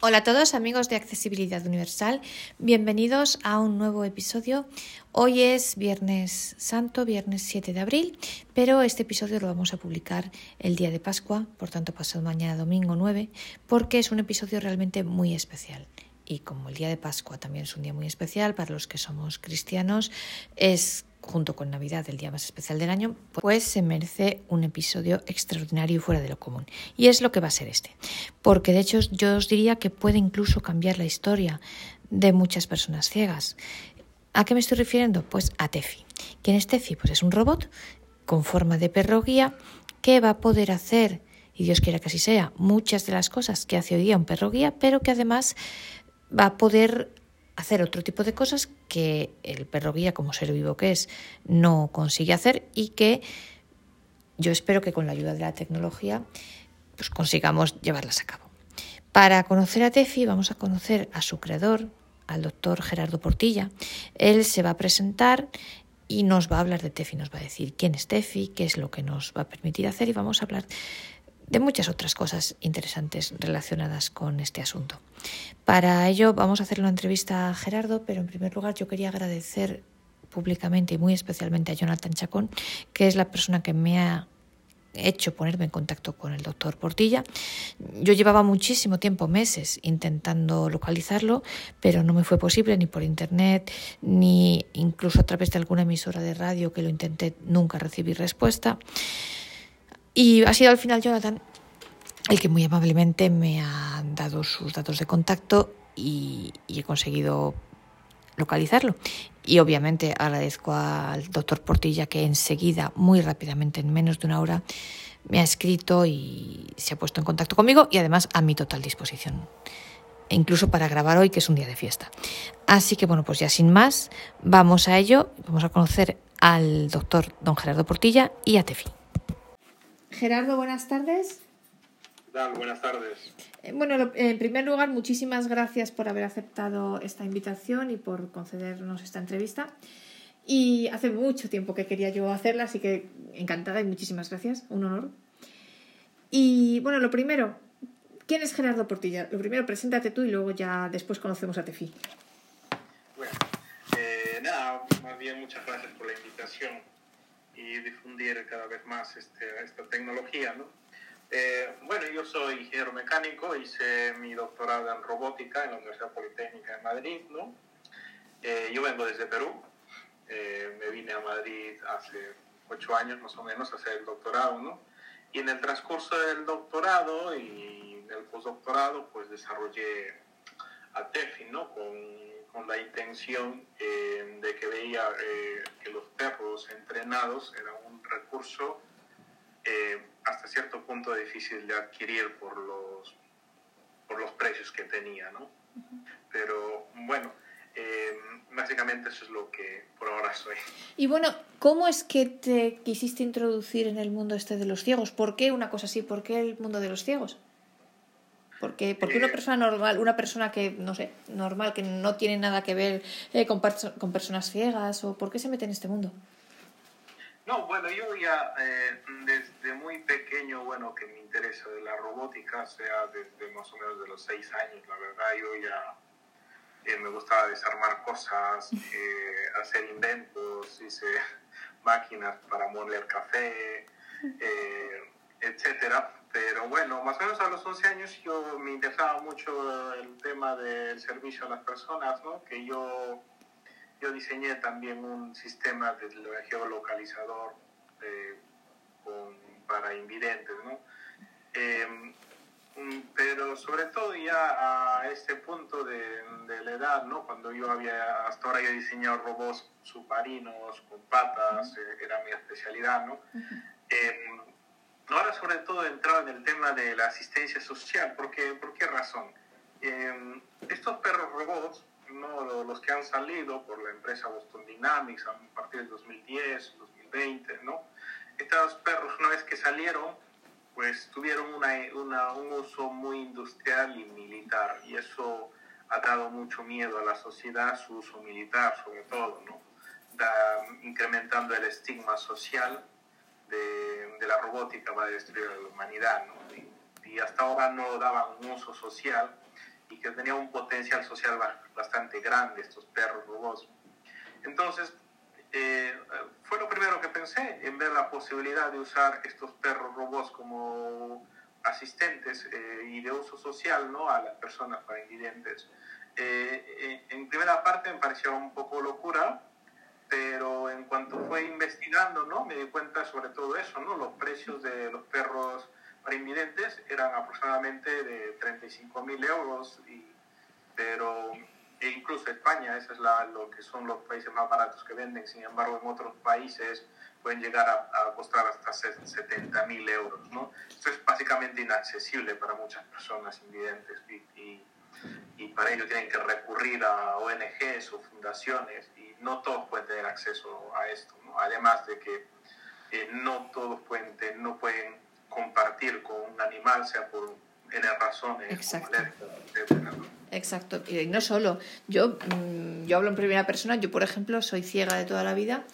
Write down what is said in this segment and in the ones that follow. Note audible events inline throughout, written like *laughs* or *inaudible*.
Hola a todos amigos de Accesibilidad Universal, bienvenidos a un nuevo episodio. Hoy es Viernes Santo, viernes 7 de abril, pero este episodio lo vamos a publicar el día de Pascua, por tanto pasado mañana domingo 9, porque es un episodio realmente muy especial. Y como el día de Pascua también es un día muy especial para los que somos cristianos, es junto con Navidad, el día más especial del año, pues se merece un episodio extraordinario y fuera de lo común. Y es lo que va a ser este. Porque de hecho yo os diría que puede incluso cambiar la historia de muchas personas ciegas. ¿A qué me estoy refiriendo? Pues a Tefi. ¿Quién es Tefi? Pues es un robot con forma de perro guía que va a poder hacer, y Dios quiera que así sea, muchas de las cosas que hace hoy día un perro guía, pero que además va a poder hacer otro tipo de cosas que el perro guía, como ser vivo que es, no consigue hacer y que yo espero que con la ayuda de la tecnología pues consigamos llevarlas a cabo. Para conocer a Tefi vamos a conocer a su creador, al doctor Gerardo Portilla. Él se va a presentar y nos va a hablar de Tefi, nos va a decir quién es Tefi, qué es lo que nos va a permitir hacer y vamos a hablar de muchas otras cosas interesantes relacionadas con este asunto. Para ello vamos a hacer una entrevista a Gerardo, pero en primer lugar yo quería agradecer públicamente y muy especialmente a Jonathan Chacón, que es la persona que me ha hecho ponerme en contacto con el doctor Portilla. Yo llevaba muchísimo tiempo, meses, intentando localizarlo, pero no me fue posible ni por internet, ni incluso a través de alguna emisora de radio que lo intenté, nunca recibí respuesta. Y ha sido al final Jonathan el que muy amablemente me ha dado sus datos de contacto y, he conseguido localizarlo. Y obviamente agradezco al doctor Portilla que enseguida, muy rápidamente, en menos de una hora, me ha escrito y se ha puesto en contacto conmigo y además a mi total disposición. incluso para grabar hoy, que es un día de fiesta. Así que bueno, pues ya sin más, vamos a ello. Vamos a conocer al doctor don Gerardo Portilla y a Tefi. Gerardo, buenas tardes. ¿Qué tal? Buenas tardes. Eh, bueno, en primer lugar, muchísimas gracias por haber aceptado esta invitación y por concedernos esta entrevista. Y hace mucho tiempo que quería yo hacerla, así que encantada y muchísimas gracias. Un honor. Y bueno, lo primero, ¿quién es Gerardo Portilla? Lo primero, preséntate tú y luego ya después conocemos a Tefi. Bueno, eh, nada, más bien muchas gracias por la invitación y difundir cada vez más este, esta tecnología, ¿no? Eh, bueno, yo soy ingeniero mecánico, hice mi doctorado en robótica en la Universidad Politécnica de Madrid, ¿no? Eh, yo vengo desde Perú, eh, me vine a Madrid hace ocho años más o menos a hacer el doctorado, ¿no? Y en el transcurso del doctorado y del postdoctorado, pues desarrollé a TEFI, ¿no? Con con la intención eh, de que veía eh, que los perros entrenados eran un recurso eh, hasta cierto punto difícil de adquirir por los, por los precios que tenía, ¿no? Pero bueno, básicamente eso es lo que por ahora soy. Y bueno, ¿cómo es que te quisiste introducir en el mundo este de los ciegos? ¿Por qué una cosa así? ¿Por qué el mundo de los ciegos? Porque, porque una eh, persona normal, una persona que, no sé, normal, que no tiene nada que ver eh, con, con, personas ciegas, o por qué se mete en este mundo? No, bueno, yo ya eh, desde muy pequeño, bueno, que me interesa de la robótica, sea desde más o menos de los seis años, la verdad, yo ya me gustaba desarmar cosas, *laughs* hacer inventos, hice máquinas para moler café, *laughs* etcétera pero bueno, más o menos a los 11 años yo me interesaba mucho el tema del servicio a las personas, ¿no? Que yo, yo diseñé también un sistema de geolocalizador eh, para invidentes, ¿no? Em, pero sobre todo ya a este punto de, de, la edad, ¿no? Cuando yo había, hasta ahora yo he diseñado robots submarinos con patas, eh, era mi especialidad, ¿no? Ahora sobre todo he entrado en el tema de la asistencia social. ¿Por qué, ¿Por qué razón? Em, estos perros robots, ¿no? los que han salido por la empresa Boston Dynamics a partir del 2010, 2020, ¿no? estos perros una vez que salieron, pues tuvieron una, un uso muy industrial y militar y eso ha dado mucho miedo a la sociedad, su uso militar sobre todo, ¿no? incrementando el estigma social de, la robótica va a destruir a la humanidad, y, hasta ahora no daban un uso social y que tenía un potencial social bastante grande, estos perros robots. Entonces, eh, fue lo primero que pensé en ver la posibilidad de usar estos perros robots como asistentes eh, y de uso social ¿no? a las personas para invidentes. Eh, en primera parte me pareció un poco locura, pero en cuanto fue investigando, ¿no? Me di cuenta sobre todo eso, ¿no? Los precios de los perros para invidentes eran aproximadamente de 35 mil euros, y, pero e incluso España, ese es la, lo que son los países más baratos que venden, sin embargo en otros países pueden llegar a, costar hasta 70 mil euros, ¿no? Esto es básicamente inaccesible para muchas personas invidentes y, y, y para ello tienen que recurrir a ONGs o fundaciones no todos pueden tener acceso a esto, ¿no? además de que eh, no todos pueden, no pueden compartir con un animal, sea por N razones. Exacto. Exacto. Y no solo. Yo, mm, yo hablo en primera persona. Yo, por ejemplo, soy ciega de toda la vida,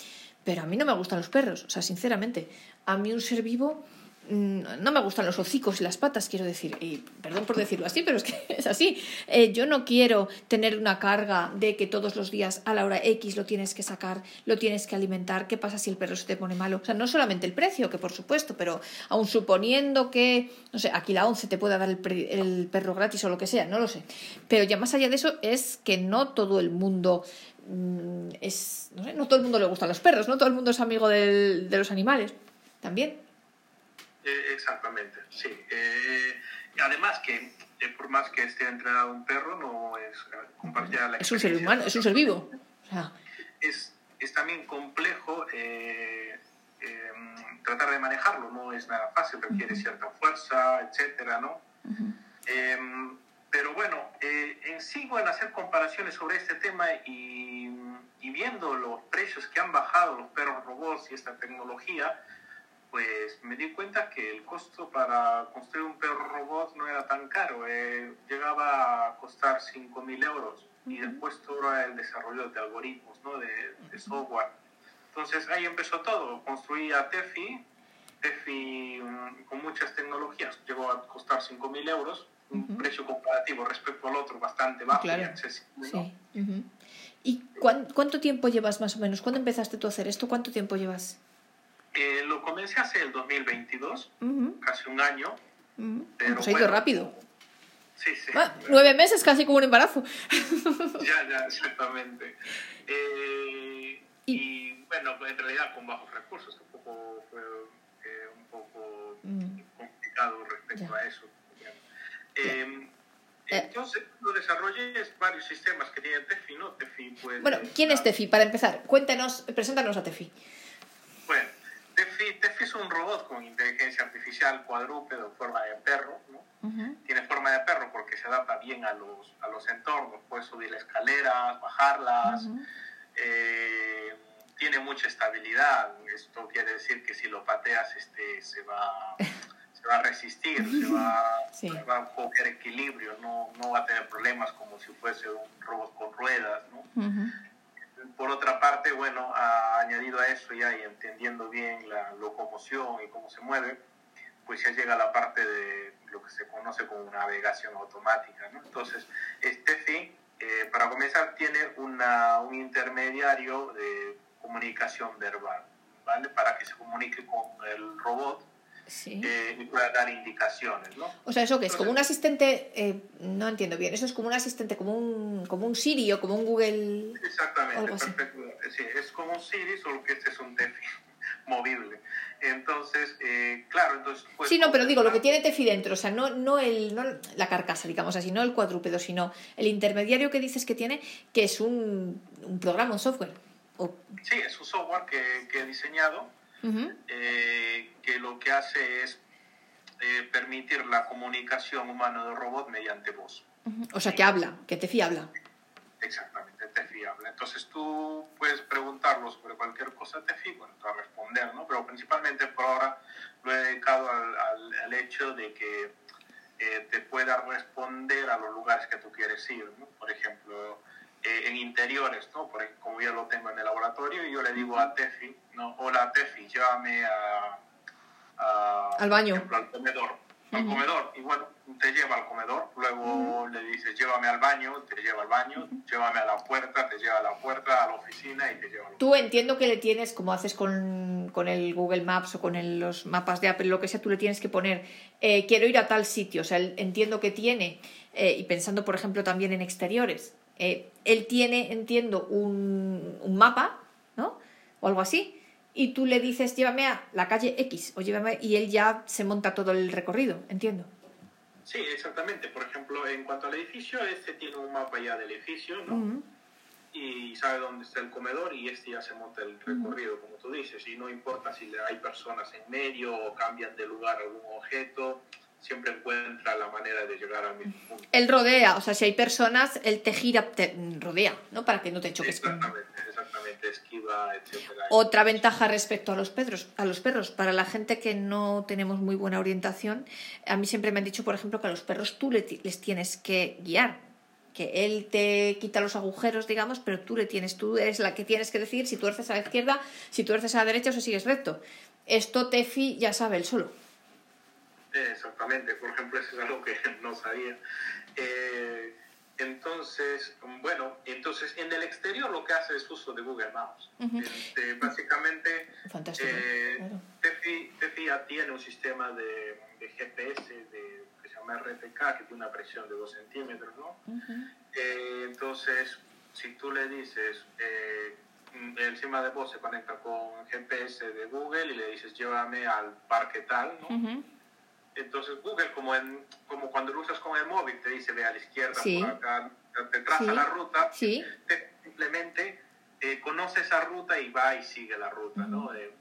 pero a mí no me gustan los perros. O sea, sinceramente, a mí un ser vivo no me gustan los hocicos y las patas, quiero decir, y perdón por decirlo así, pero es que *laughs* es así. Eh, yo no quiero tener una carga de que todos los días a la hora X lo tienes que sacar, lo tienes que alimentar, qué pasa si el perro se te pone malo. O sea, no solamente el precio, que por supuesto, pero aun suponiendo que, no sé, aquí la 11 te pueda dar el, perro gratis o lo que sea, no lo sé. Pero ya más allá de eso es que no todo el mundo mm, es, no sé, no todo el mundo le gustan los perros, no todo el mundo es amigo de los animales, también. Eh, exactamente, sí. Eh, además que eh, por más que esté entrenado un perro, no es compartir la Es un ser humano, es un ser vivo. es, es, también complejo tratar de manejarlo, no es nada fácil, requiere cierta fuerza, etcétera, ¿no? pero bueno, en sí, bueno, hacer comparaciones sobre este tema y, y viendo los precios que han bajado los perros robots y esta tecnología, pues me di cuenta que el costo para construir un perro robot no era tan caro, eh, llegaba a costar 5.000 euros y después todo el desarrollo de algoritmos, ¿no? de, software. Entonces ahí empezó todo, construí a Tefi, Tefi mm, con muchas tecnologías, llegó a costar 5.000 euros, un precio comparativo respecto al otro bastante bajo y accesible. ¿Y cuánto tiempo llevas más o menos? ¿Cuándo empezaste tú a hacer esto? ¿Cuánto tiempo llevas? Eh, lo comencé hace el 2022, casi un año. pero Se ha ido rápido. Sí, sí. Ah, nueve meses, casi como un embarazo. *laughs* ya, ya, exactamente. Eh, ¿Y? bueno, en realidad con bajos recursos, tampoco fue eh, un poco complicado respecto a eso. Em, entonces, lo desarrollé es varios sistemas que tiene Tefi, ¿no? Tefi puede, bueno, ¿quién es Tefi? Para empezar, cuéntanos, preséntanos a Tefi. Es un robot con inteligencia artificial cuadrúpedo, forma de perro, ¿no? Tiene forma de perro porque se adapta bien a los, a los entornos, puede subir escaleras, bajarlas, eh, tiene mucha estabilidad, esto quiere decir que si lo pateas este, se, va, se va a resistir, se *laughs* va, va a coger equilibrio, no, no va a tener problemas como si fuese un robot con ruedas, ¿no? Por otra parte, bueno, ha añadido a eso ya y entendiendo bien la locomoción y cómo se mueve, pues ya llega la parte de lo que se conoce como navegación automática. Entonces, este fin, eh, para comenzar, tiene una, un intermediario de comunicación verbal, ¿vale? Para que se comunique con el robot sí. eh, y pueda dar indicaciones, ¿no? O sea, ¿eso qué es? ¿Como un asistente? Eh, no entiendo bien. ¿Eso es como un asistente, como un, como un Siri o como un Google? Exactamente, perfecto. Sí, es como un Siri, solo que este es un Tefi *laughs* movible. Entonces, eh, claro, entonces... Pues, sí, no, pero digo, lo que tiene Tefi dentro, o sea, no, no, el, no la carcasa, digamos así, no el cuadrúpedo, sino el intermediario que dices que tiene, que es un, un programa, un software. O... Sí, es un software que, que he diseñado eh, que lo que hace es eh, permitir la comunicación humano de robot mediante voz. O sea, que habla, que te habla. Exactamente, Tefi habla. Entonces tú puedes preguntarlo sobre cualquier cosa Tefi, bueno, te va a responder, ¿no? Pero principalmente por ahora lo he dedicado al, al, hecho de que eh, te pueda responder a los lugares que tú quieres ir, ¿no? Por ejemplo, eh, en interiores, ¿no? Porque como ya lo tengo en el laboratorio, yo le digo a Tefi, ¿no? Hola Tefi, llévame a, al baño. al comedor. Al comedor. Y bueno, te lleva al comedor, luego le dices, llévame al baño, te lleva al baño, llévame a la puerta, te lleva a la puerta, a la oficina y te lleva a la Tú entiendo que le tienes, como haces con, con el Google Maps o con el- los mapas de Apple, lo que sea, tú le tienes que poner, eh, quiero ir a tal sitio. O sea, entiendo que tiene, eh, y pensando, por ejemplo, también en exteriores, eh, él tiene, entiendo, un, un mapa, ¿no? O algo así. Y tú le dices, llévame a la calle X, o llévame, y él ya se monta todo el recorrido, entiendo. Sí, exactamente. Por ejemplo, en cuanto al edificio, este tiene un mapa ya del edificio, ¿no? Y sabe dónde está el comedor y este ya se monta el recorrido, como tú dices. Y no importa si hay personas en medio o cambian de lugar algún objeto, siempre encuentra la manera de llegar al mismo punto. Él rodea, o sea, si hay personas, él te gira, te rodea, ¿no? Para que no te choques con... Exactamente, exactamente, esquiva, etcétera. Otra ventaja respecto a los perros, a los perros, para la gente que no tenemos muy buena orientación, a mí siempre me han dicho, por ejemplo, que a los perros tú les tienes que guiar, que él te quita los agujeros, digamos, pero tú le tienes, tú eres la que tienes que decidir si tú eres a la izquierda, si tú eres a la derecha o si sigues recto. Esto Tefi ya sabe él solo. Exactamente, por ejemplo, eso es algo que *laughs* no sabía. Eh, entonces, bueno, entonces en el exterior lo que hace es uso de Google Maps. Este, básicamente, eh, claro. Tefi, Tefi ya tiene un sistema de, de GPS de, que se llama RTK, que tiene una presión de 2 centímetros, ¿no? Eh, entonces, si tú le dices, eh, encima de vos se conecta con GPS de Google y le dices, llévame al parque tal, ¿no? Entonces Google, como, en, como cuando lo usas con el móvil, te dice ve a la izquierda, Sí. por acá, te traza Sí. la ruta, Sí. te- simplemente eh, conoce esa ruta y va y sigue la ruta, ¿no? Eh,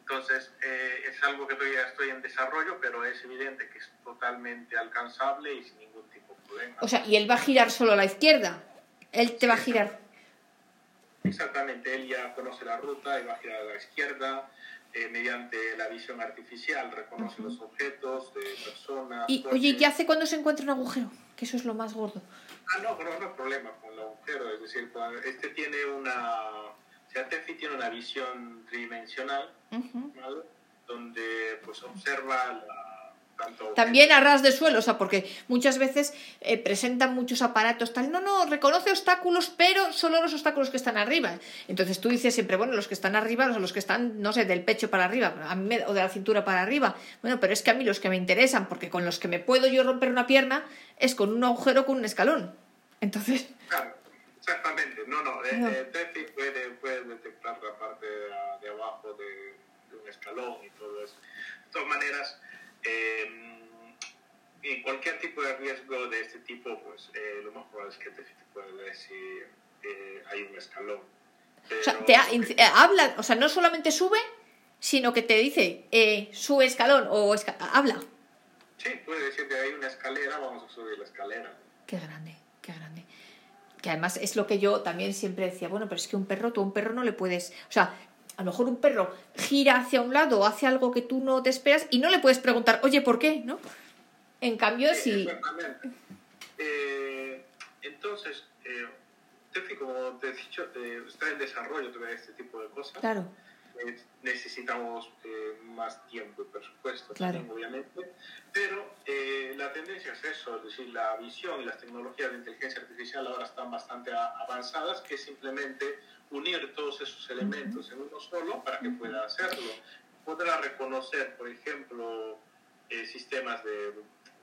entonces eh, es algo que todavía estoy en desarrollo, pero es evidente que es totalmente alcanzable y sin ningún tipo de problema. O sea, y él va a girar solo a la izquierda. Él te va a girar. Exactamente, él ya conoce la ruta y va a girar a la izquierda. Eh, mediante la visión artificial reconoce los objetos de personas. Y, coches. oye, ¿y qué hace cuando se encuentra un agujero? Que eso es lo más gordo. Ah, no, pero no hay problema con el agujero. Es decir, cuando- este tiene una. O sea, Tefi tiene una visión tridimensional. Donde pues observa la, tanto. También a ras de suelo, o sea, porque muchas veces eh, presentan muchos aparatos tal, no, no, reconoce obstáculos, pero solo los obstáculos que están arriba. Entonces tú dices siempre, bueno, los que están arriba, los, los que están, no sé, del pecho para arriba, a mí me- o de la cintura para arriba. Bueno, pero es que a mí los que me interesan, porque con los que me puedo yo romper una pierna, es con un agujero con un escalón. Entonces, *laughs* Claro, exactamente. No, no. eh, No. eh, puede, puede detectar la parte de, de abajo de, de un escalón y todo eso. De todas maneras. Eh, en cualquier tipo de riesgo de este tipo, pues eh, lo más probable es que Tefi te pueda decir eh, hay un escalón. o sea, Pero- te ha- eh, habla, o sea, no solamente sube, sino que te dice, eh, sube escalón o esca- habla. Sí, puede decir que hay una escalera, vamos a subir la escalera. Qué grande, qué grande. Que además es lo que yo también siempre decía, bueno, pero es que un perro, tú a un perro no le puedes, o sea, a lo mejor un perro gira hacia un lado o hace algo que tú no te esperas y no le puedes preguntar, oye, ¿por qué? ¿No? En cambio, Sí, si... Exactamente. Eh, entonces, eh, como te he dicho, eh, está en desarrollo todavía este tipo de cosas. Claro, Eh, necesitamos eh, más tiempo y presupuesto Claro. también, obviamente. Pero la tendencia es eso, es decir, la visión y las tecnologías de inteligencia artificial ahora están bastante avanzadas, que simplemente unir todos esos elementos en uno solo para que pueda hacerlo. Podrá reconocer, por ejemplo, eh, sistemas de,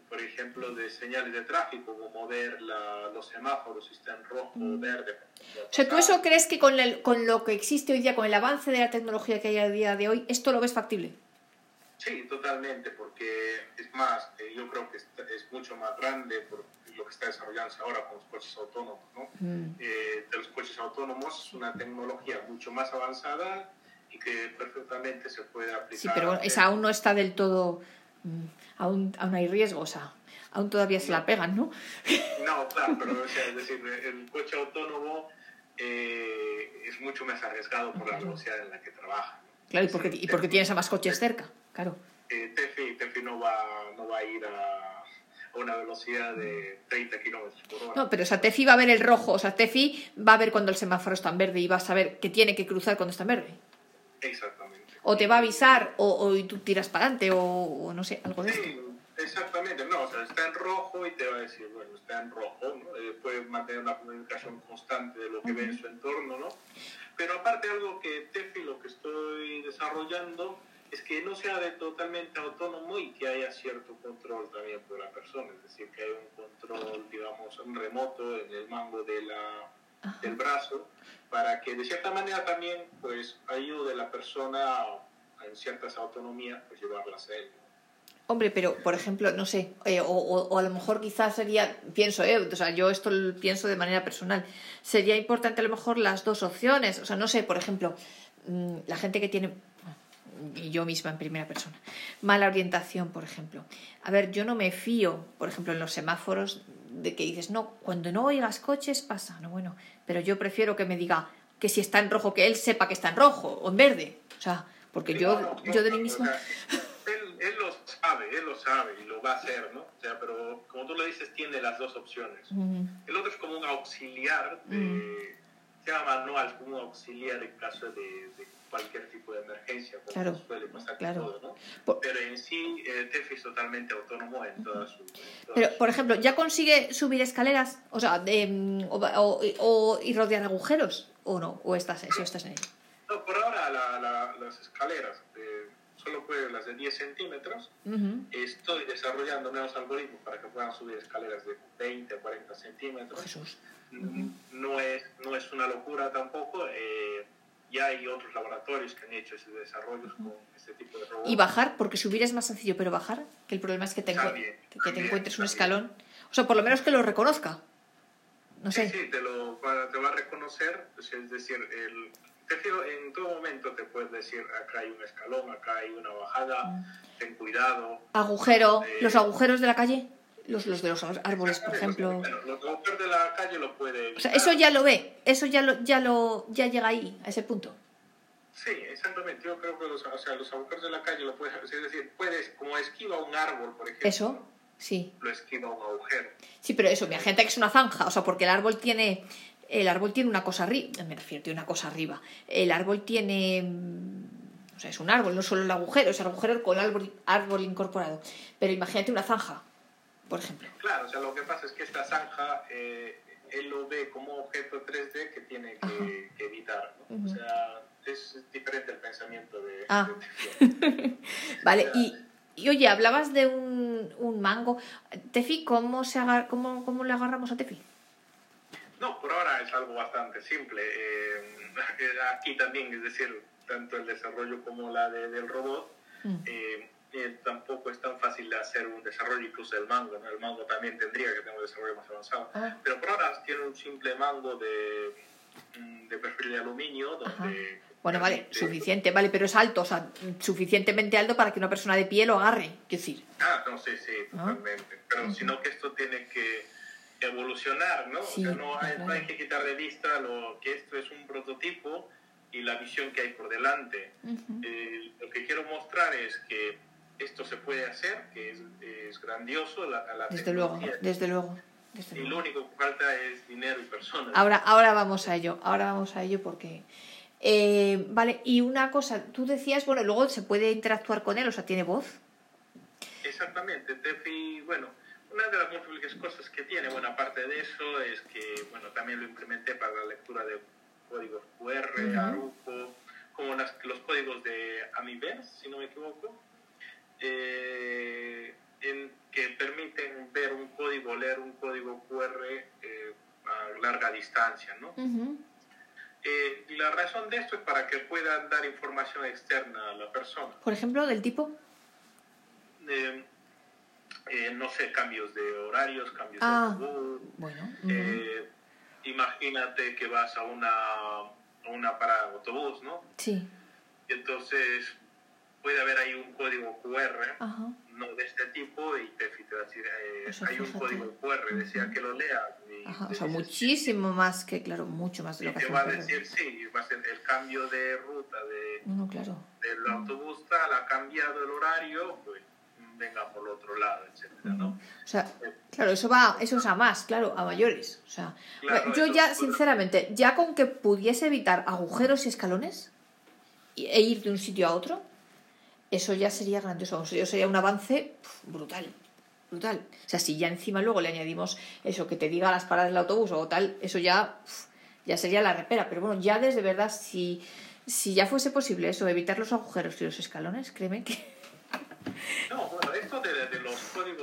por ejemplo, de señales de tráfico, como ver la- los semáforos si están rojo o verde. o sea, ¿tú eso crees que con, el- con lo que existe hoy día, con el avance de la tecnología que hay a día de hoy, esto lo ves factible? Sí, totalmente, porque es más, eh, yo creo que es, mucho más grande lo que está desarrollándose ahora con los coches autónomos, ¿no? Mm. Eh, de los coches autónomos es una tecnología mucho más avanzada y que perfectamente se puede aplicar. Sí, pero esa aún no está del todo... mm, Aún, aún hay riesgo, o sea, aún todavía se la pegan, ¿no? No, claro, pero *laughs* o sea, es decir, el coche autónomo eh, es mucho más arriesgado por la velocidad en la que trabaja. ¿no? Claro, y porque, y porque tienes a más coches cerca, claro. Eh, Tefi, Tefi no, va, no va a ir a, a una velocidad de 30 kilómetros por hora. No, pero o sea, Tefi va a ver el rojo, o sea, Tefi va a ver cuando el semáforo está en verde y va a saber que tiene que cruzar cuando está en verde. Exactamente. O te va a avisar, o, o y tú tiras para adelante, o, o no sé, algo de. Sí, exactamente, no, o sea, está en rojo y te va a decir, bueno, está en rojo, ¿no? Eh, puede mantener una comunicación constante de lo que ve en su entorno, ¿no? Pero aparte algo que Tefi, lo que estoy desarrollando, es que no sea de totalmente autónomo y que haya cierto control también por la persona, es decir, que haya un control, digamos, remoto en el mango de la, del brazo, para que de cierta manera también, pues, ayude a la persona en ciertas autonomías, pues llevarlas a él. Hombre, pero por ejemplo, no sé, eh, o, a lo mejor quizás sería, pienso, eh, o sea, yo esto lo pienso de manera personal, sería importante a lo mejor las dos opciones, o sea, no sé, por ejemplo, mm, la gente que tiene, y yo misma en primera persona, mala orientación, por ejemplo. A ver, yo no me fío, por ejemplo, en los semáforos de que dices, no, cuando no oigas coches pasa, no, bueno, pero yo prefiero que me diga que si está en rojo, que él sepa que está en rojo o en verde, o sea, porque yo, yo de mí misma él lo sabe, él lo sabe y lo va a hacer, ¿no? O sea, pero como tú lo dices, tiene las dos opciones. El otro es como un auxiliar, de, llama manual, como un auxiliar en caso de, cualquier tipo de emergencia, como claro, suele pasar todo, ¿no? Pero en sí, el TEF es totalmente autónomo en todas sus... Pero, por ejemplo, ¿ya consigue subir escaleras? O sea, de, o, o, y rodear agujeros, ¿o no? ¿O estás, eso estás en ello? No, por ahora las escaleras solo puede las de 10 centímetros. Estoy desarrollando nuevos algoritmos para que puedan subir escaleras de 20 a 40 centímetros. Jesús. No, es, no es una locura tampoco. Eh, ya hay otros laboratorios que han hecho ese desarrollo con este tipo de robots. ¿Y bajar? Porque subir es más sencillo, pero bajar, que el problema es que te, que, te encuentres un escalón. O sea, por lo menos que lo reconozca. No sé. Sí, te, lo, te va a reconocer, es decir, el, en todo momento te puedes decir, acá hay un escalón, acá hay una bajada, mm. ten cuidado. Agujero, eh, los agujeros de la calle, los, los de los árboles, por ejemplo. los de la calle lo puede O sea, eso ya lo ve, eso ya lo, ya lo, ya llega ahí, a ese punto. Sí, exactamente. Yo creo que los, o sea, los agujeros de la calle lo puedes, es decir, puedes, como esquiva un árbol, por ejemplo. Eso, sí. Lo esquiva un agujero. Sí, pero eso, mi gente que es una zanja, o sea, porque el árbol tiene el árbol tiene una cosa arriba, me refiero, tiene una cosa arriba. El árbol tiene, mm, o sea, es un árbol, no solo el agujero, es el agujero con árbol, árbol incorporado. Pero imagínate una zanja, por ejemplo. Claro, o sea, lo que pasa es que esta zanja, eh, él lo ve como objeto 3D que tiene que, evitar, ¿no? O sea, es diferente el pensamiento de... Ah. *laughs* vale, y... Y oye, hablabas de un, un mango. Tefi, ¿cómo, se agar cómo, ¿cómo le agarramos a Tefi? No, por ahora es algo bastante simple. Eh, *laughs* aquí también, es decir, tanto el desarrollo como la del robot, mm. eh, eh, tampoco es tan fácil de hacer un desarrollo incluso del mango. El mango también tendría que tener un desarrollo más avanzado. Ah. Pero por ahora tiene un simple mango de, mm, de perfil de aluminio donde... Bueno, vale, suficiente, vale, pero es alto, o sea, suficientemente alto para que una persona de pie lo agarre, quiero decir. Ah, no, sí, sí, ah. totalmente. Pero sino que esto tiene que evolucionar, ¿no? o sea, no hay, que quitar de vista lo que esto es un prototipo y la visión que hay por delante. Eh, lo que quiero mostrar es que esto se puede hacer, que es, es grandioso. La, la desde luego, desde luego. y lo único que falta es dinero y personas. Ahora, ahora vamos a ello, ahora vamos a ello porque... Eh, vale, y una cosa, tú decías, bueno, luego se puede interactuar con él, o sea, tiene voz. Exactamente, Tefi, bueno, una de las múltiples cosas que tiene, bueno, aparte de eso, es que, bueno, también lo implementé para la lectura de códigos QR, Aruco, como los códigos de Amiverse, si no me equivoco, eh, en, que permiten ver un código, leer un código QR eh, a larga distancia, ¿no? Eh, la razón de esto es para que puedan dar información externa a la persona. Por ejemplo, del tipo... No sé, cambios de horarios, cambios de ah, Bueno. Imagínate que vas a una, a una parada de autobús, ¿no? Sí. entonces puede haber ahí un código QR, no de este tipo, y te, te va a decir, eh, hay un código QR, decía que lo lea. o sea, muchísimo más que, claro, mucho más de lo que te va a decir, sí, va a ser el cambio de ruta de, no, claro. del autobús tal, ha cambiado el horario, pues venga por el otro lado, etcétera, ¿no? O sea, claro, eso va, eso es a más, claro, a mayores. O sea, yo ya, sinceramente, ya con que pudiese evitar agujeros y escalones e ir de un sitio a otro, eso ya sería grandioso, eso sería un avance brutal. brutal. O sea, si ya encima luego le añadimos eso, que te diga las paradas del autobús o tal, eso ya, ya sería la repera. Pero bueno, ya desde verdad, si, si ya fuese posible eso, evitar los agujeros y los escalones, créeme que no, bueno, esto de,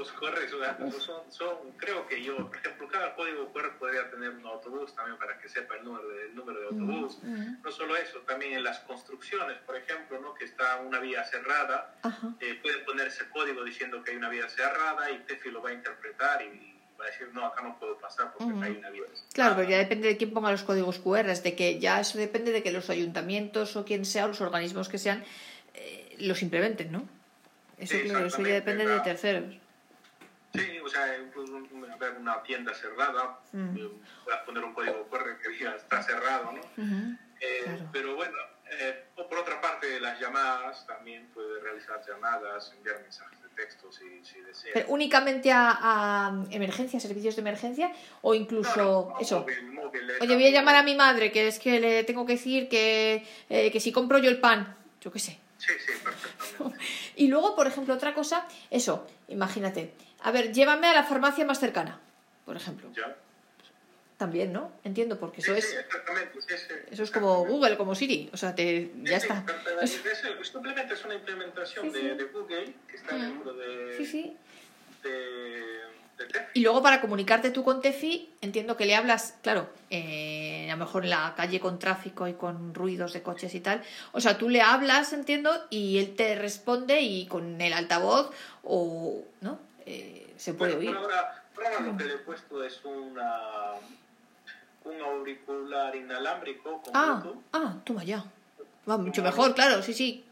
los QR son, son, creo que yo, por ejemplo, cada código QR podría tener un autobús también para que sepa el número de, número de autobús. No solo eso, también en las construcciones, por ejemplo, ¿no? que está una vía cerrada, eh, puede ponerse código diciendo que hay una vía cerrada y Tefi lo va a interpretar y va a decir, no, acá no puedo pasar porque hay una vía. Claro, pero ya depende de quién ponga los códigos QR, de que ya eso depende de que los ayuntamientos o quien sea, o los organismos que sean, eh, los implementen, ¿no? Eso, claro, eso ya depende de terceros. Sí, o sea, incluso ver una tienda cerrada, mm. Eh, puedas poner un código QR que diga está cerrado, ¿no? eh, Pero bueno, eh, o por otra parte, las llamadas, también puede realizar llamadas, enviar mensajes de texto si, si desea. ¿Pero únicamente a, a emergencia, servicios de emergencia? ¿O incluso eso? Oye, voy a llamar a mi madre, que es que le tengo que decir que, eh, que si compro yo el pan, yo qué sé. Sí, sí, perfectamente. *laughs* y luego, por ejemplo, otra cosa, eso, imagínate. A ver, llévame a la farmacia más cercana, por ejemplo. Ya. También, ¿no? Entiendo, porque eso sí, es. Sí, exactamente, sí, eso es como Google, como Siri. O sea, te, ya está. *laughs* Es... Simplemente es una implementación de, de, Google que está dentro de. Sí, sí. De, y luego para comunicarte tú con Tefi, entiendo que le hablas, claro, eh, a lo mejor en la calle con tráfico y con ruidos de coches y tal. O sea, tú le hablas, entiendo, y él te responde y con el altavoz o, ¿no? Eh, se puede bueno, oír. Ahora, ahora lo que le he puesto es una, un auricular inalámbrico con ah, Bluetooth. Ah, toma ya. Va mucho mejor, claro, sí, sí.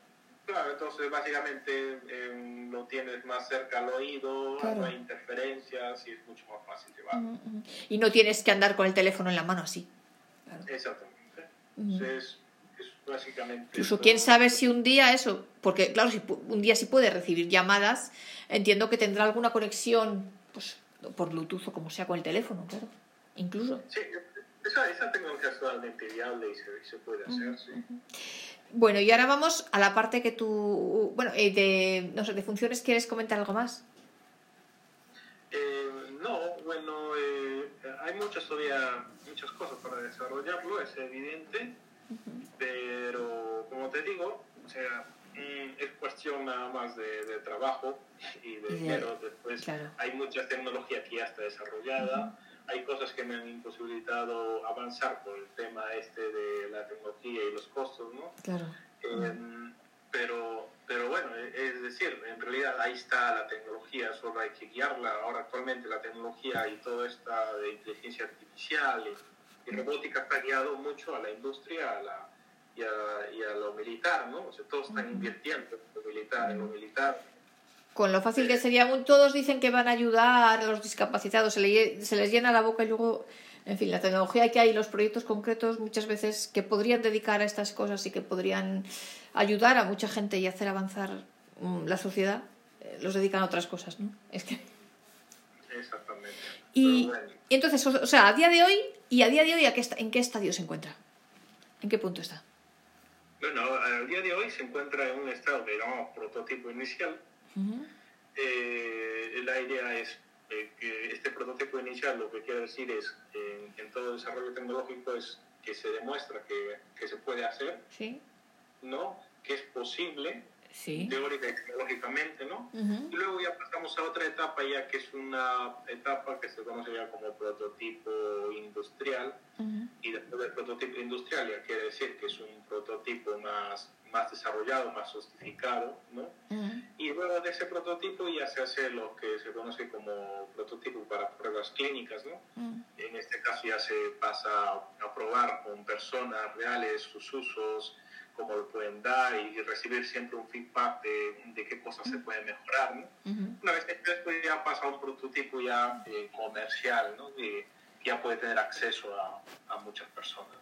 Claro, entonces básicamente eh, lo tienes más cerca al oído, claro. no hay interferencias y es mucho más fácil llevar. Uh -huh. Y no tienes que andar con el teléfono en la mano así. Claro. Exactamente. Entonces, es básicamente... Incluso quién sabe si un día eso, porque claro, si un día sí puede recibir llamadas, entiendo que tendrá alguna conexión pues, por Bluetooth o como sea con el teléfono, claro. Incluso. Sí, esa, esa tecnología es totalmente viable y se, se puede hacer, uh -huh. sí. Bueno, y ahora vamos a la parte que tú, bueno, eh, de, no sé, de funciones, ¿quieres comentar algo más? Eh, no, bueno, eh, hay muchas todavía, muchas cosas para desarrollarlo, es evidente, uh -huh. pero como te digo, o sea, es cuestión nada más de, de trabajo y de dinero. Después claro. hay mucha tecnología que ya está desarrollada. Uh -huh hay cosas que me han imposibilitado avanzar por el tema este de la tecnología y los costos, ¿no? Claro. Eh, pero, pero bueno, es decir, en realidad ahí está la tecnología, solo hay que guiarla. Ahora actualmente la tecnología y todo esta de inteligencia artificial y, y robótica está guiado mucho a la industria a la, y, a, y, a, lo militar, ¿no? O sea, todos están invirtiendo en lo militar, en lo militar con lo fácil que sería, todos dicen que van a ayudar a los discapacitados, se, le, se, les llena la boca y luego, en fin, la tecnología que hay, los proyectos concretos muchas veces que podrían dedicar a estas cosas y que podrían ayudar a mucha gente y hacer avanzar um, la sociedad, eh, los dedican a otras cosas, ¿no? Es que... Exactamente. Y, bueno. y, entonces, o sea, a día de hoy, ¿y a día de hoy a qué en qué estadio se encuentra? ¿En qué punto está? Bueno, al día de hoy se encuentra en un estado llamamos prototipo inicial, Uh -huh. eh, la idea es eh, que este prototipo inicial lo que quiere decir es que en, en todo desarrollo tecnológico es que se demuestra que, que se puede hacer, ¿Sí? ¿no? que es posible sí. teórica y tecnológicamente, ¿no? Uh -huh. Y luego ya pasamos a otra etapa ya que es una etapa que se conoce ya como prototipo industrial uh -huh. y después del prototipo industrial ya quiere decir que es un prototipo más, más desarrollado, más sofisticado, ¿no? Uh -huh. Y luego de ese prototipo ya se hace lo que se conoce como prototipo para pruebas clínicas, ¿no? En este caso ya se pasa a probar con personas reales sus usos, cómo lo pueden dar y recibir siempre un feedback de, de qué cosas se pueden mejorar. ¿no? Uh -huh. Una vez que después ya pasa a un prototipo ya eh, comercial, ¿no? ya puede tener acceso a, a, muchas personas.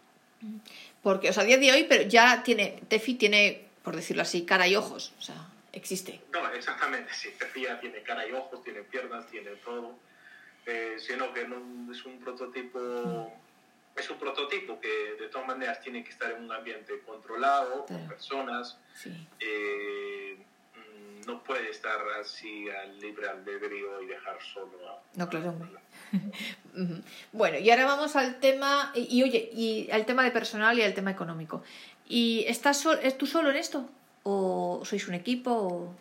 Porque, o sea, a día de hoy, pero ya tiene, Tefi tiene, por decirlo así, cara y ojos, o sea, existe. No, exactamente, sí, Tefi ya tiene cara y ojos, tiene piernas, tiene todo, eh, sino que no es un prototipo... Es un prototipo que de todas maneras tiene que estar en un ambiente controlado, claro. con personas. Sí. Eh, no puede estar así al libre albedrío y dejar solo a... No, claro, hombre. *laughs* bueno, y ahora vamos al tema, y, oye, y al tema de personal y al tema económico. ¿Y estás sol, tú solo en esto? ¿O sois un equipo?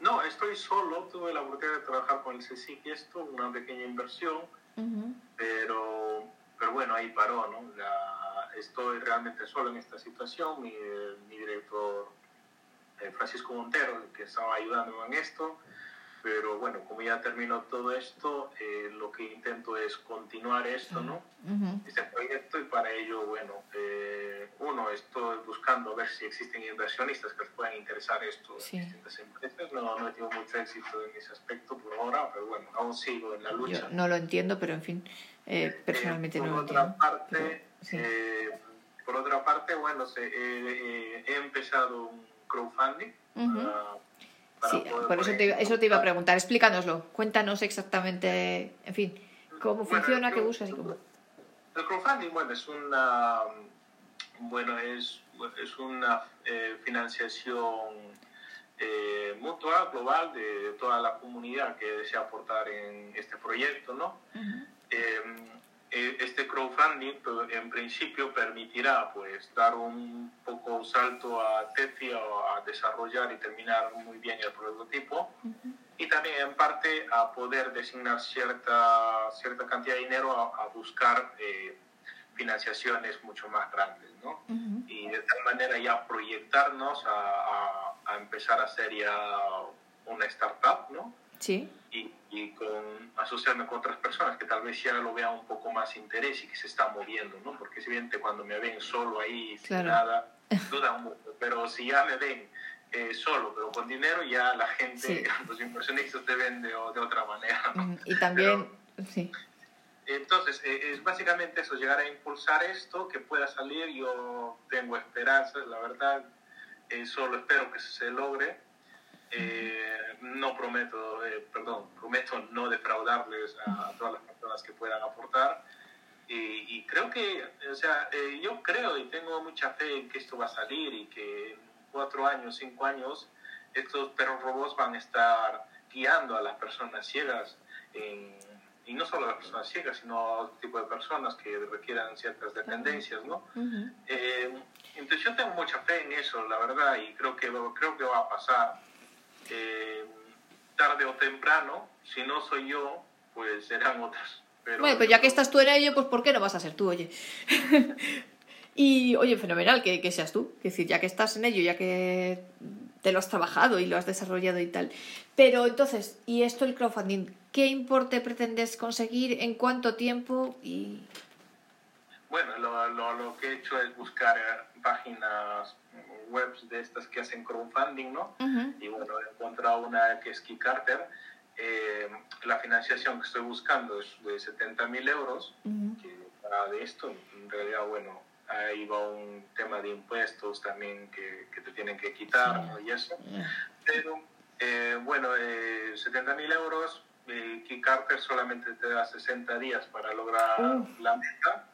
No, estoy solo. Tuve la oportunidad de trabajar con el CSIC y esto, una pequeña inversión, pero, pero bueno, ahí paró, ¿no? estoy realmente solo en esta situación. Mi, mi director eh, Francisco Montero, que estaba ayudando en esto, pero bueno, como ya terminó todo esto, eh, lo que intento es continuar esto, ¿no? Este proyecto y para ello, bueno, eh, uno, estoy buscando ver si existen inversionistas que les puedan interesar esto en distintas empresas. No, no he tenido mucho éxito en ese aspecto por ahora, pero bueno, aún sigo en la lucha. no lo entiendo, pero en fin, personalmente no lo entiendo. Parte, por otra parte, bueno, se, he empezado un crowdfunding. Sí, por eso te, eso te iba a preguntar. Explícanoslo. Cuéntanos exactamente, en fin, cómo funciona, qué buscas y cómo. El crowdfunding, bueno, es una, bueno, es, es una eh, financiación eh, mutua, global, de toda la comunidad que desea aportar en este proyecto, ¿no? Eh, este crowdfunding en principio permitirá pues dar un poco salto a TEFI a desarrollar y terminar muy bien el prototipo y también en parte a poder designar cierta, cierta cantidad de dinero a, buscar eh, financiaciones mucho más grandes ¿no? y de tal manera ya proyectarnos a, a, a empezar a ser ya una startup ¿no? Sí y, con asociarme con otras personas que tal vez ya lo vean un poco más interés y que se están moviendo, ¿no? Porque es evidente cuando me ven solo ahí sin nada, *laughs* dudan mucho, pero si ya me ven eh, solo, pero con dinero, ya la gente, *laughs* los inversionistas te ven de, de otra manera. ¿no? Y también, sí. Entonces, eh, es básicamente eso, llegar a impulsar esto, que pueda salir, yo tengo esperanzas, la verdad, eh, solo espero que se logre eh, no prometo, eh, perdón, prometo no defraudarles a, todas las personas que puedan aportar. Y, creo que, o sea, eh, yo creo y tengo mucha fe en que esto va a salir y que en cuatro años, cinco años, estos perros robots van a estar guiando a las personas ciegas y no solo a las personas ciegas, sino a otro tipo de personas que requieran ciertas dependencias, ¿no? entonces yo tengo mucha fe en eso, la verdad, y creo que, creo que va a pasar tarde o temprano, si no soy yo, pues serán otras. Pero bueno, pues ya que estás tú en ello, pues ¿por qué no vas a ser tú, oye? *laughs* y, oye, fenomenal que, que, seas tú. Es decir, ya que estás en ello, ya que te lo has trabajado y lo has desarrollado y tal. Pero entonces, ¿y esto el crowdfunding? ¿Qué importe pretendes conseguir? ¿En cuánto tiempo? Y... Bueno, lo, lo, lo que he hecho es buscar eh, páginas webs de estas que hacen crowdfunding, ¿no? Y bueno, he encontrado una que es Kickstarter. Eh, la financiación que estoy buscando es de 70 mil euros. para de esto, en realidad, bueno, ahí va un tema de impuestos también que, que te tienen que quitar ¿no? y eso. Pero, eh, bueno, eh, 70 mil euros, eh, Kickstarter solamente te da 60 días para lograr la meta.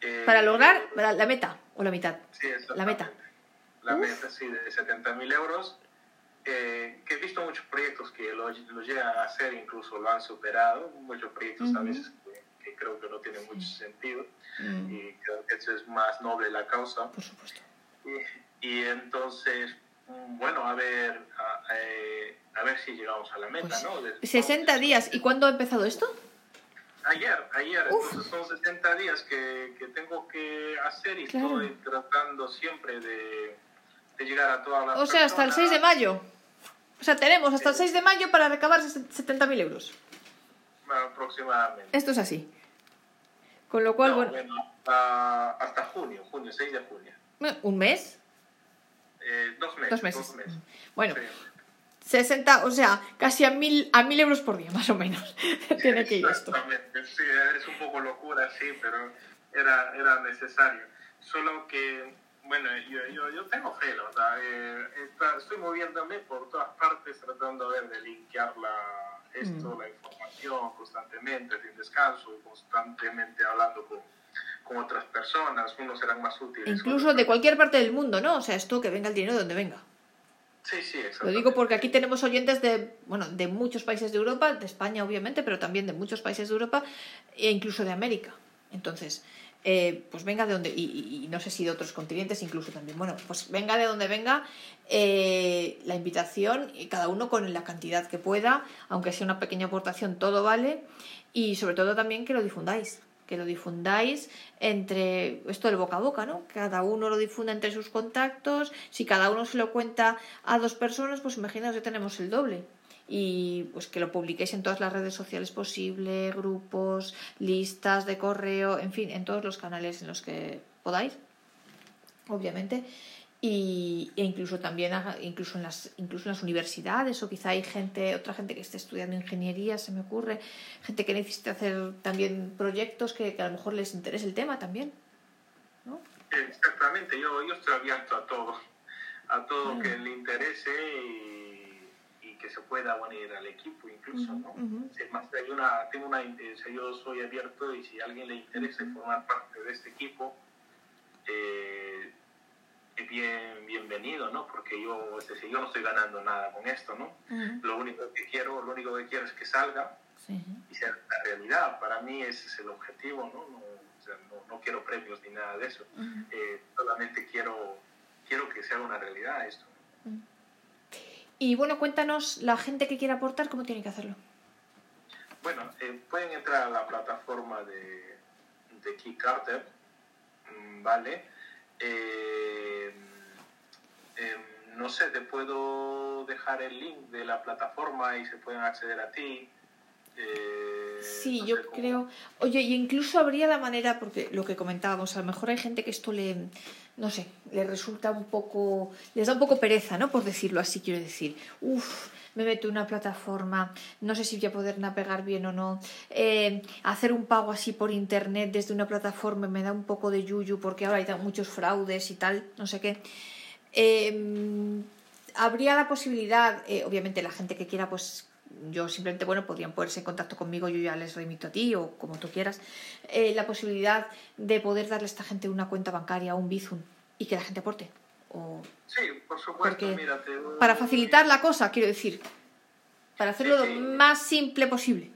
Eh, ¿Para lograr la meta o la mitad? Sí, la meta la meta sí, de 70 mil euros, eh, que he visto muchos proyectos que lo, lo, llegan a hacer, incluso lo han superado, muchos proyectos a veces que, creo que no tienen mucho sentido mm. y creo que eso es más noble la causa. Por supuesto. Y, y entonces, bueno, a ver, a, eh, a, ver si llegamos a la meta, pues, ¿no? 60 días, ¿y cuándo ha empezado esto? Ayer, ayer, entonces son 60 días que, que tengo que hacer y estoy tratando siempre de llegar a todas las O sea, hasta el 6 de mayo. O sea, tenemos hasta el 6 de mayo para recabar 70.000 euros. aproximadamente. Esto es así. Con lo cual, bueno... hasta, junio, junio, 6 de junio. ¿Un mes? Eh, dos meses. Dos meses. Bueno, 60, o sea, casi a mil, a mil euros por día, *laughs* más o menos. Tiene que ir esto. Exactamente, sí, es un poco locura, sí, pero era, era necesario. Solo que bueno, yo, yo, yo tengo fe, ¿verdad? Eh, estoy moviéndome por todas partes tratando de, de linkear la, esto, mm. la información constantemente, sin descanso, constantemente hablando con, con otras personas, unos serán más útiles. Incluso de cualquier parte del mundo, ¿no? O sea, esto que venga el dinero de donde venga. Sí, sí, Lo digo porque aquí tenemos oyentes de, bueno, de muchos países de Europa, de España obviamente, pero también de muchos países de Europa e incluso de América. Entonces, eh, pues venga de donde, y, no sé si de otros continentes incluso también, bueno, pues venga de donde venga eh, la invitación, y cada uno con la cantidad que pueda, aunque sea una pequeña aportación, todo vale, y sobre todo también que lo difundáis que lo difundáis entre esto del boca a boca, ¿no? Cada uno lo difunda entre sus contactos, si cada uno se lo cuenta a dos personas, pues imaginaos que tenemos el doble. Y pues que lo publiquéis en todas las redes sociales posibles, grupos, listas de correo, en fin, en todos los canales en los que podáis, obviamente y, e incluso también incluso en las incluso en las universidades o quizá hay gente otra gente que esté estudiando ingeniería se me ocurre gente que necesite hacer también proyectos que, a lo mejor les interese el tema también ¿no? exactamente yo, yo estoy abierto a todo a todo que le interese y, que se pueda unir al equipo incluso ¿no? más hay una tengo una yo soy abierto y si a alguien le interesa formar parte de este equipo eh, bien bienvenido, ¿no? Porque yo, es decir, yo no estoy ganando nada con esto, ¿no? Lo único que quiero, lo único que quiero es que salga y sea la realidad. Para mí ese es el objetivo, ¿no? No, no, quiero premios ni nada de eso. Eh, solamente quiero, quiero que sea una realidad esto. Y bueno, cuéntanos, la gente que quiera aportar, ¿cómo tiene que hacerlo? Bueno, eh, pueden entrar a la plataforma de, de Kickstarter, mm, ¿vale? Eh, em, no sé, te puedo dejar el link de la plataforma y se pueden acceder a ti. Eh, sí, yo creo. Oye, y incluso habría la manera, porque lo que comentábamos, a lo mejor hay gente que esto le, no sé, le resulta un poco, les da un poco pereza, ¿no? Por decirlo así, quiero decir. Uf, me meto en una plataforma, no sé si voy a poder navegar bien o no, eh, hacer un pago así por internet desde una plataforma me da un poco de yuyu porque ahora hay muchos fraudes y tal, no sé qué. Em, habría la posibilidad, eh, obviamente la gente que quiera, pues yo simplemente, bueno, podrían ponerse en contacto conmigo, yo ya les remito a ti o como tú quieras, eh, la posibilidad de poder darle a esta gente una cuenta bancaria o un Bizum y que la gente aporte. Sí, por supuesto, Para facilitar la cosa, quiero decir. Para hacerlo lo más simple posible.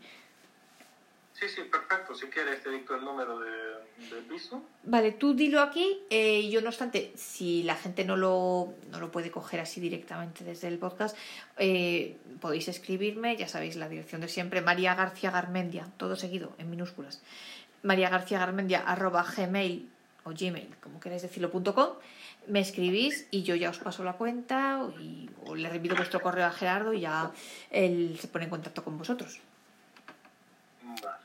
Sí, sí, perfecto. Si quieres, te dicto el número de, piso. Vale, tú dilo aquí. Eh, yo, no obstante, si la gente no lo, no lo puede coger así directamente desde el podcast, eh, podéis escribirme. Ya sabéis la dirección de siempre: María García Garmendia, todo seguido, en minúsculas. María García Garmendia, arroba gmail o gmail, como queráis decirlo, punto com me escribís y yo ya os paso la cuenta y, o le remito vuestro correo a Gerardo y ya él se pone en contacto con vosotros. Vale.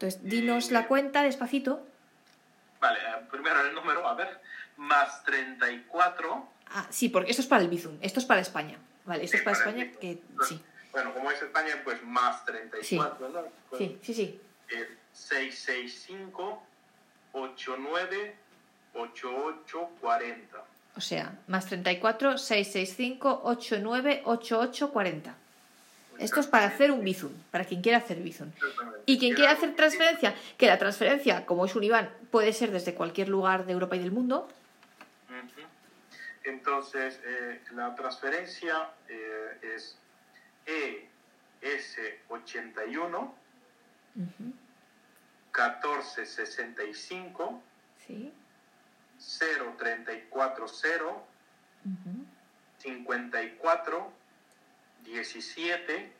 Entonces, dinos la cuenta despacito. Vale, eh, primero el número, a ver, más 34. Ah, sí, porque esto es para el Bizum, esto es para España. Vale, esto es para, España, que pues, sí. Bueno, como es España, pues más 34, ¿no? sí, sí, sí. 665 89 8840. O sea, más 34 665 89 8840. Esto es para hacer un Bizum, para quien quiera hacer Bizum. Y quien quiera hacer transferencia, que la transferencia, como es un IBAN, puede ser desde cualquier lugar de Europa y del mundo. Entonces, eh, la transferencia eh, es ES81 1465 ¿Sí? 0340 54 17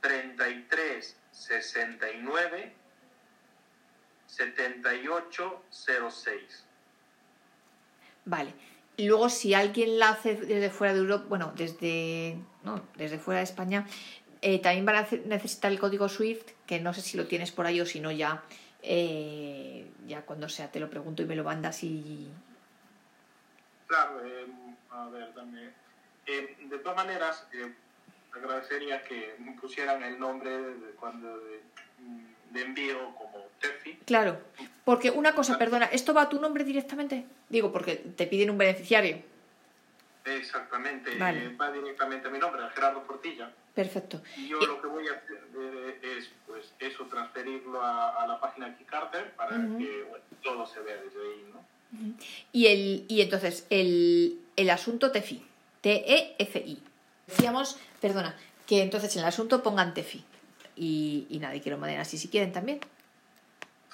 33 69 78 06. Vale. Y luego si alguien la hace desde fuera de Europa, bueno, desde, no, desde fuera de España, eh, también van a necesitar el código SWIFT, que no sé si lo tienes por ahí o si no ya eh, ya cuando sea te lo pregunto y me lo mandas y... Claro, eh, a ver, dame... Eh, de todas maneras, agradecería que me pusieran el nombre de, cuando de, envío como Tefi. Claro, porque una cosa, perdona, ¿esto va a tu nombre directamente? Digo, porque te piden un beneficiario. Exactamente, va directamente a mi nombre, a Gerardo Portilla. Perfecto. Y yo lo que voy a hacer eh, es, pues, eso, transferirlo a, la página Kickstarter para que todo se vea desde ahí, ¿no? y, el, y entonces, el, el asunto TEFI, T-E-F-I. Decíamos, perdona, que entonces en el asunto pongan TEFI. Y, y nada, y quiero manera así si quieren también.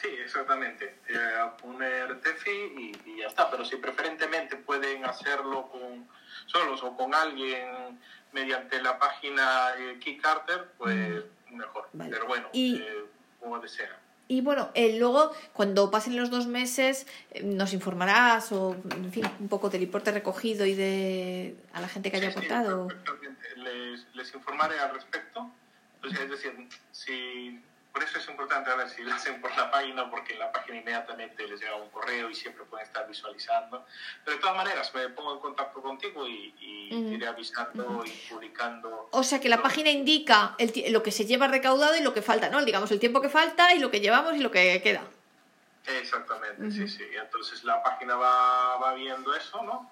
Sí, exactamente. Eh, poner TEFI y, y, ya está. Pero si preferentemente pueden hacerlo con solos o con alguien mediante la página eh, Kickstarter, pues mejor. Vale. Pero bueno, Y- eh, como desea. Y bueno, eh, luego, cuando pasen los dos meses, eh, nos informarás o, en fin, un poco del importe recogido y de a la gente que haya Sí, sí, aportado. perfectamente. Les, les informaré al respecto. Entonces, es decir, si, por eso es importante a ver si lo hacen por la página, porque en la página inmediatamente les llega un correo y siempre pueden estar visualizando. Pero de todas maneras, me pongo en contacto contigo y, iré avisando y publicando. O sea que la página indica el lo que se lleva recaudado y lo que falta, ¿no? Digamos, el tiempo que falta y lo que llevamos y lo que queda. Exactamente, Ujú. sí, sí. Entonces la página va, va viendo eso, ¿no?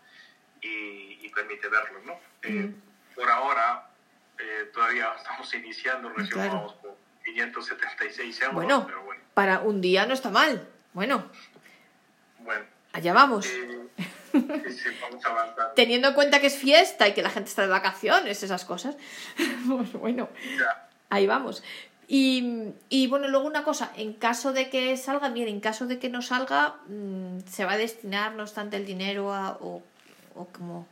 Y, y permite verlo, ¿no? Eh, por ahora, eh, todavía estamos iniciando, recién Claro. vamos por 576 euros, Bueno. pero bueno, Para un día no está mal. Bueno, bueno. allá vamos. Eh, *laughs* sí, sí, vamos a avanzar. Teniendo en cuenta que es fiesta y que la gente está de vacaciones, esas cosas. *laughs* Pues bueno, Ya. ahí vamos. Y, y bueno, luego una cosa, en caso de que salga bien, en caso de que no salga, mm, se va a destinar, no obstante, el dinero a. o, o como.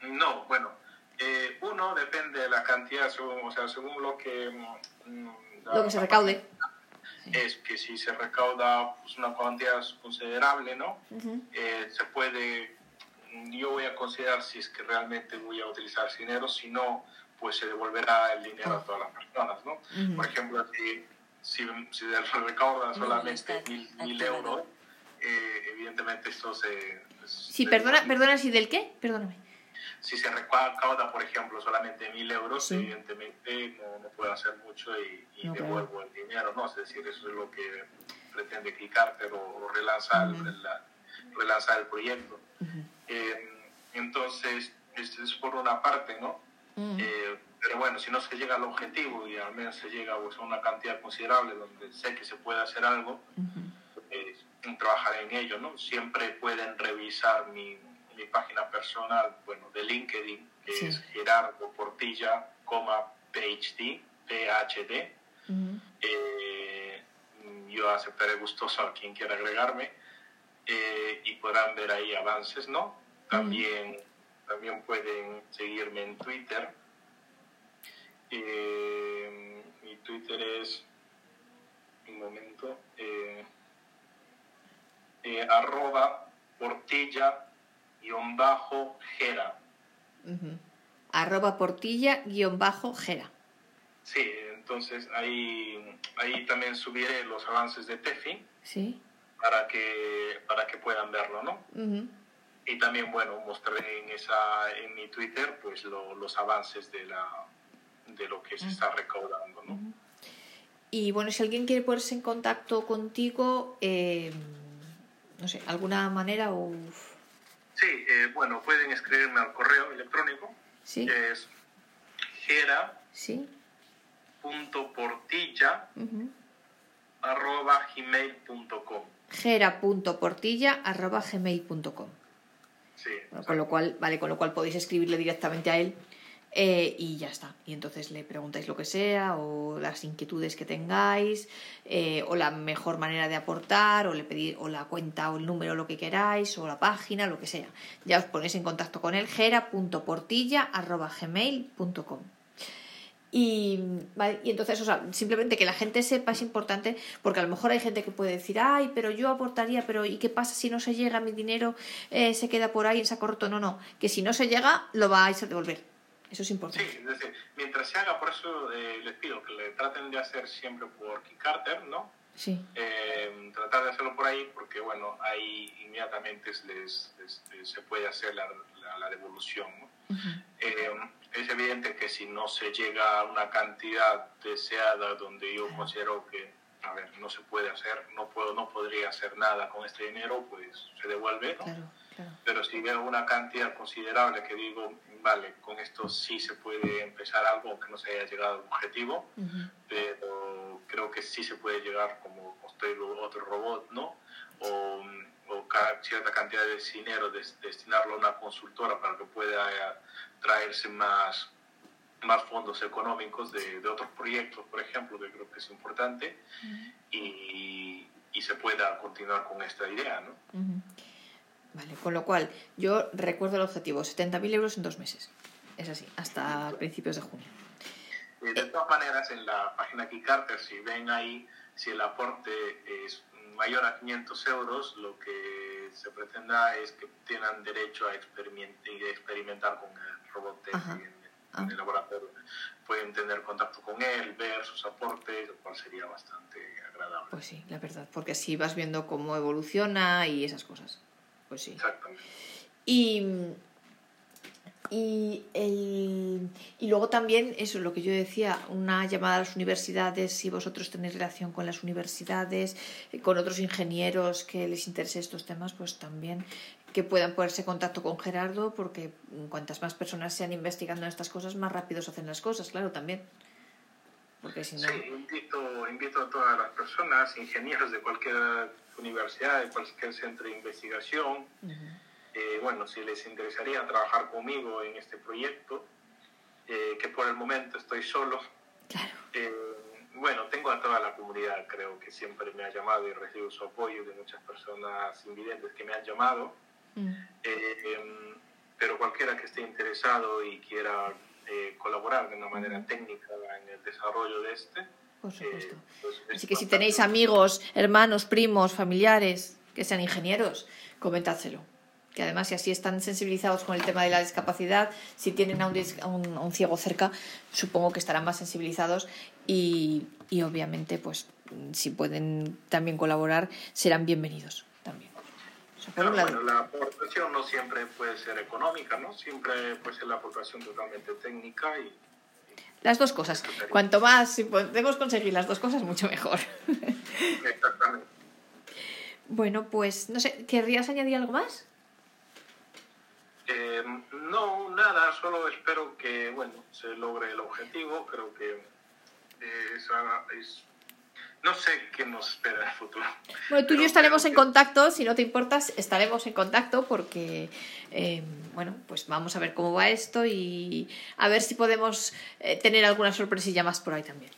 No, bueno, eh, uno depende de la cantidad, según, o sea, según lo que... mm, la- lo que se recaude. Es que si se recauda pues, una cantidad considerable, ¿no? Eh, se puede, yo voy a considerar si es que realmente voy a utilizar ese dinero, si no, pues se devolverá el dinero a todas las personas, ¿no? Por ejemplo, si, si, si se recauda solamente mil, mil euros, eh, evidentemente esto se... Sí, se- perdona, perdona, ¿sí del qué? Perdóname. Si se recauda, por ejemplo, solamente mil euros, Sí. evidentemente no, no puedo hacer mucho y, y claro. devuelvo el dinero, ¿no? Es decir, eso es lo que pretende Kickstarter o, o relanzar, la- relanzar el proyecto. Ujú. Eh, entonces, esto es por una parte, ¿no? Ujú. Eh, pero bueno, si no se llega al objetivo y al menos se llega pues, a una cantidad considerable donde sé que se puede hacer algo, Ujú. eh, trabajaré en ello, ¿no? Siempre pueden revisar mi, mi página personal, bueno, de LinkedIn, que Sí. es Gerardo Portilla, coma, PhD, PhD. Eh, yo aceptaré gustoso a quien quiera agregarme eh, y podrán ver ahí avances, ¿no? También, también pueden seguirme en Twitter. Eh, mi Twitter es, un momento, arroba portilla guion bajo gera. Arroba portilla guion bajo gera. Sí, entonces ahí, ahí también subiré los avances de Tefi. Sí. para que, para que puedan verlo, ¿no? Y también, bueno, mostraré en, esa, en mi Twitter pues lo- los avances de, la, de lo que se está recaudando, ¿no? Y bueno, si alguien quiere ponerse en contacto contigo, eh, no sé, alguna manera o... Sí, eh, bueno, pueden escribirme al correo electrónico, Sí, que es sí. gera.portilla.gmail.com ujú. gera.portilla arroba gmail.com Sí, Bueno, con lo cual, vale, con lo cual podéis escribirle directamente a él eh, y ya está. Y entonces le preguntáis lo que sea, o las inquietudes que tengáis, eh, o la mejor manera de aportar, o le pedís, o la cuenta, o el número, lo que queráis, o la página, lo que sea. Ya os ponéis en contacto con él, gera.portilla.gmail.com. Y, vale, y entonces, o sea, simplemente que la gente sepa es importante, porque a lo mejor hay gente que puede decir, ay, pero yo aportaría, pero ¿y qué pasa si no se llega? Mi dinero eh, se queda por ahí en saco roto. No, no, que si no se llega, lo vais a devolver. Eso es Sí, importante. es decir, mientras se haga, por eso eh, les pido que le traten de hacer siempre por Kickstarter, ¿no? Sí. eh, tratar de hacerlo por ahí porque bueno ahí inmediatamente les, les- les- se puede hacer la, la- la devolución ¿no? Ujú. Eh, es evidente que si no se llega a una cantidad deseada donde yo considero que a ver no se puede hacer no puedo no podría hacer nada con este dinero pues se devuelve ¿no? Claro, claro. pero si veo una cantidad considerable que digo vale con esto sí se puede empezar algo aunque no se haya llegado al objetivo pero creo que sí se puede llegar como construir otro robot, ¿no? O, o cierta cantidad de dinero destinarlo a una consultora para que pueda eh, traerse más, más fondos económicos de, de, otros proyectos, por ejemplo, que creo que es importante, y, y, se pueda continuar con esta idea, ¿no? Vale, con lo cual yo recuerdo el objetivo, 70.000 euros en dos meses. Es así, hasta principios de junio. De todas maneras, en la página Kickstarter, si ven ahí, si el aporte es mayor a 500 euros, lo que se pretenda es que tengan derecho a experimentar con el robot en, ah. el laboratorio. Pueden tener contacto con él, ver sus aportes, lo cual sería bastante agradable. Pues sí, la verdad, porque así vas viendo cómo evoluciona y esas cosas. Pues sí. Exactamente. Y y, el, y luego también, eso, lo que yo decía, una llamada a las universidades, si vosotros tenéis relación con las universidades, eh, con otros ingenieros que les interese estos temas, pues también que puedan ponerse en contacto con Gerardo, porque cuantas más personas sean investigando estas cosas, más rápido se hacen las cosas, claro, también. Porque si no... Sí, invito, invito a todas las personas, ingenieros de cualquier universidad, de cualquier centro de investigación, eh, bueno, si les interesaría trabajar conmigo en este proyecto, eh, que por el momento estoy solo. Eh, bueno, tengo a toda la comunidad, creo que siempre me ha llamado y recibo su apoyo de muchas personas invidentes que me han llamado. Mm. Em, pero cualquiera que esté interesado y quiera colaborar de una manera técnica en el desarrollo de este. Por supuesto. Pues Así que si tenéis amigos, hermanos, primos, familiares que sean ingenieros, comentádselo que además si así están sensibilizados con el tema de la discapacidad, si tienen a un, ciego cerca, supongo que estarán más sensibilizados y, obviamente pues si pueden también colaborar serán bienvenidos también. la aportación no siempre puede ser económica, ¿no? Siempre puede ser la aportación totalmente técnica y... Las dos cosas. Cuanto más, si podemos conseguir las dos cosas, mucho mejor. Exactamente. Bueno, pues no sé, ¿querrías añadir algo más? Eh, no, nada, solo espero que bueno se logre el objetivo. Creo que eh, es, no sé qué nos espera el futuro. Bueno, tú y yo estaremos en contacto, si no te importas, estaremos en contacto porque, eh, bueno, pues vamos a ver cómo va esto y a ver si podemos tener alguna sorpresilla más por ahí también.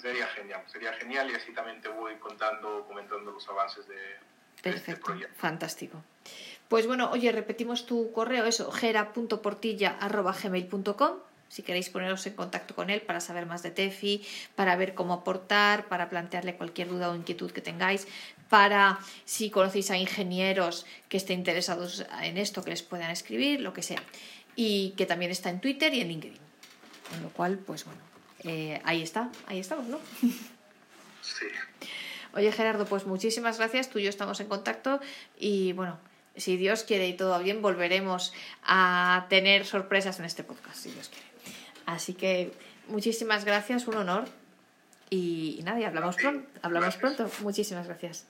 Sería genial, sería genial y así también te voy contando, comentando los avances de, este Perfecto, fantástico. Pues bueno, oye, repetimos tu correo, eso, gera.portilla.gmail.com si queréis poneros en contacto con él para saber más de Tefi, para ver cómo aportar, para plantearle cualquier duda o inquietud que tengáis, para si conocéis a ingenieros que estén interesados en esto, que les puedan escribir, lo que sea. Y que también está en Twitter y en LinkedIn. Con lo cual, pues bueno, eh, ahí está, ahí estamos, ¿no? *laughs* Sí. Oye Gerardo, pues muchísimas gracias, tú y yo estamos en contacto y bueno, si Dios quiere y todo bien, volveremos a tener sorpresas en este podcast, si Dios quiere. Así que muchísimas gracias, un honor. Y, nada, hablamos pronto. Hablamos pronto. Muchísimas gracias.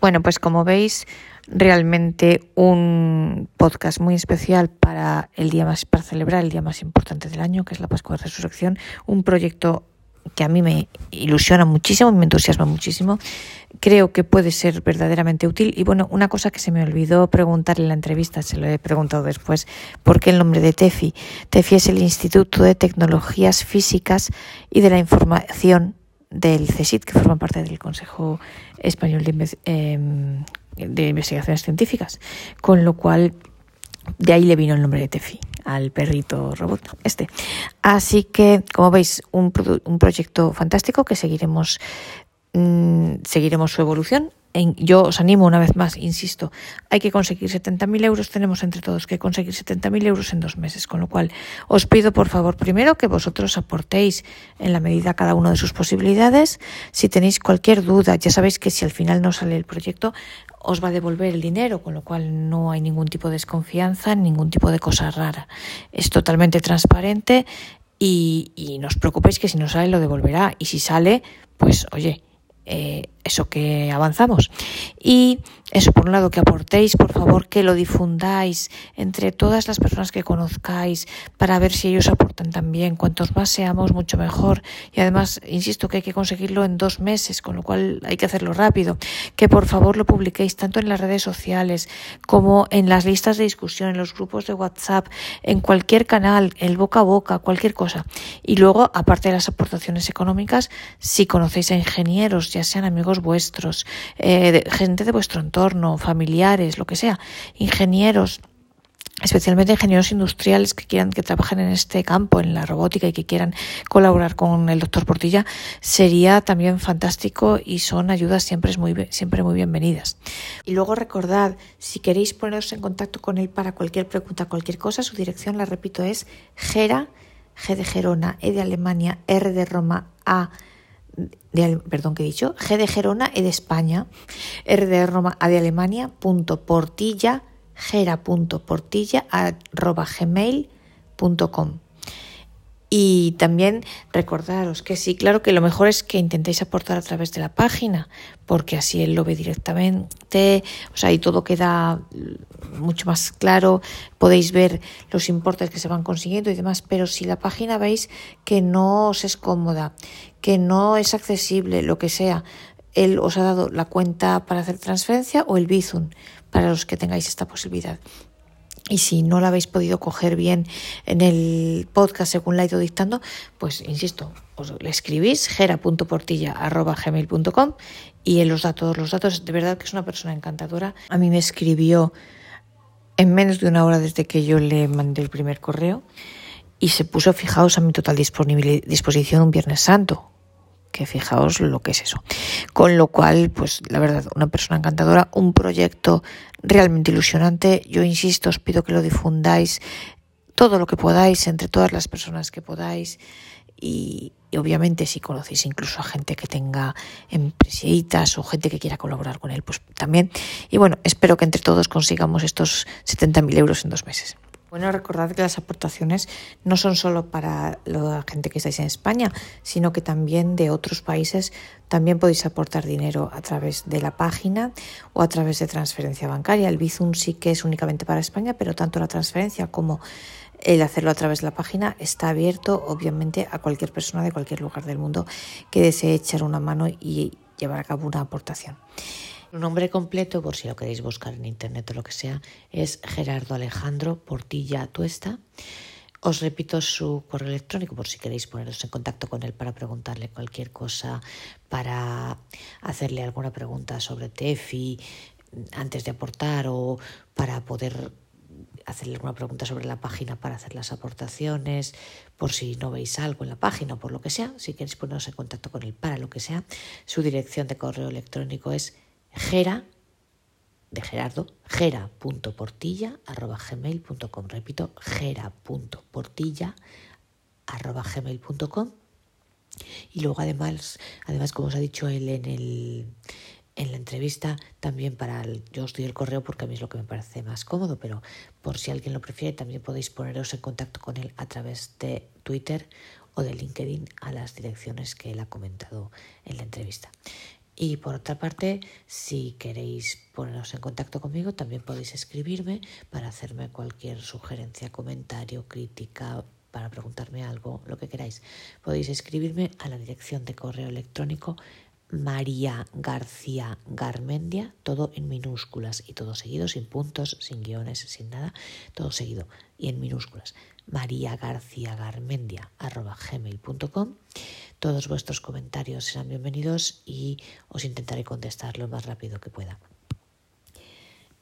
Bueno, pues como veis, realmente un podcast muy especial para el día más, para celebrar el día más importante del año, que es la Pascua de Resurrección, un proyecto que a mí me ilusiona muchísimo, me entusiasma muchísimo. Creo que puede ser verdaderamente útil. Y bueno, una cosa que se me olvidó preguntar en la entrevista, se lo he preguntado después, ¿por qué el nombre de TEFI? TEFI es el Instituto de Tecnologías Físicas y de la Información del CSIC, que forma parte del Consejo Español de, em, de Investigaciones Científicas. Con lo cual, de ahí le vino el nombre de TEFI al perrito robot este. Así que, como veis, un, un proyecto fantástico que seguiremos, mm, seguiremos su evolución. yo os animo una vez más, insisto, hay que conseguir 70.000 euros, tenemos entre todos que conseguir 70.000 euros en dos meses, con lo cual os pido por favor primero que vosotros aportéis en la medida cada uno de sus posibilidades. Si tenéis cualquier duda, ya sabéis que si al final no sale el proyecto, os va a devolver el dinero, con lo cual no hay ningún tipo de desconfianza, ningún tipo de cosa rara. Es totalmente transparente y, no os preocupéis que si no sale lo devolverá y si sale, pues oye, eh, eso que avanzamos. Y eso, por un lado, que aportéis, por favor, que lo difundáis entre todas las personas que conozcáis para ver si ellos aportan también. Cuantos más seamos, mucho mejor. Y además, insisto que hay que conseguirlo en dos meses, con lo cual hay que hacerlo rápido. Que por favor lo publiquéis tanto en las redes sociales como en las listas de discusión, en los grupos de WhatsApp, en cualquier canal, el boca a boca, cualquier cosa. Y luego, aparte de las aportaciones económicas, si conocéis a ingenieros, ya sean amigos vuestros, eh, gente de vuestro entorno, familiares, lo que sea, ingenieros, especialmente ingenieros industriales que quieran que trabajen en este campo, en la robótica y que quieran colaborar con el doctor Portilla, sería también fantástico y son ayudas siempre muy, siempre muy bienvenidas. Y luego recordad, si queréis poneros en contacto con él para cualquier pregunta, cualquier cosa, su dirección, la repito, es Gera, G de Gerona, E de Alemania, R de Roma, A de, perdón, que he dicho, G de Gerona, E de España, R de Roma, A de Alemania, punto portilla, gera.portilla, arroba gmail.com. Y también recordaros que sí, claro que lo mejor es que intentéis aportar a través de la página, porque así él lo ve directamente, o sea, y todo queda mucho más claro, podéis ver los importes que se van consiguiendo y demás, pero si la página veis que no os es cómoda, que no es accesible, lo que sea, él os ha dado la cuenta para hacer transferencia o el Bizum para los que tengáis esta posibilidad. Y si no la habéis podido coger bien en el podcast según la he ido dictando, pues insisto, os le escribís gera.portilla.gmail.com y él os da todos los datos. De verdad que es una persona encantadora. A mí me escribió en menos de una hora desde que yo le mandé el primer correo y se puso, fijaos, a mi total disposición un Viernes Santo, que fijaos lo que es eso. Con lo cual, pues la verdad, una persona encantadora, un proyecto realmente ilusionante. Yo insisto, os pido que lo difundáis todo lo que podáis entre todas las personas que podáis y, obviamente si conocéis incluso a gente que tenga empresitas o gente que quiera colaborar con él, pues también. Y bueno, espero que entre todos consigamos estos 70.000 euros en dos meses. Bueno, recordad que las aportaciones no son solo para la gente que estáis en España, sino que también de otros países también podéis aportar dinero a través de la página o a través de transferencia bancaria. El Bizum sí que es únicamente para España, pero tanto la transferencia como el hacerlo a través de la página está abierto, obviamente, a cualquier persona de cualquier lugar del mundo que desee echar una mano y llevar a cabo una aportación. Su nombre completo, por si lo queréis buscar en internet o lo que sea, es Gerardo Alejandro Portilla Tuesta. Os repito su correo electrónico por si queréis poneros en contacto con él para preguntarle cualquier cosa, para hacerle alguna pregunta sobre TEFI antes de aportar o para poder hacerle alguna pregunta sobre la página para hacer las aportaciones, por si no veis algo en la página o por lo que sea, si queréis poneros en contacto con él para lo que sea, su dirección de correo electrónico es gera de Gerardo, gera.portilla.gmail.com. Repito, gera.portilla.gmail.com. Y luego además, además, como os ha dicho él en, el, en la entrevista, también para el, yo os doy el correo porque a mí es lo que me parece más cómodo, pero por si alguien lo prefiere, también podéis poneros en contacto con él a través de Twitter o de LinkedIn a las direcciones que él ha comentado en la entrevista. Y por otra parte, si queréis poneros en contacto conmigo, también podéis escribirme para hacerme cualquier sugerencia, comentario, crítica, para preguntarme algo, lo que queráis. Podéis escribirme a la dirección de correo electrónico María García Garmendia, todo en minúsculas y todo seguido, sin puntos, sin guiones, sin nada, todo seguido y en minúsculas. María García Garmendia gmail.com. Todos vuestros comentarios serán bienvenidos y os intentaré contestar lo más rápido que pueda.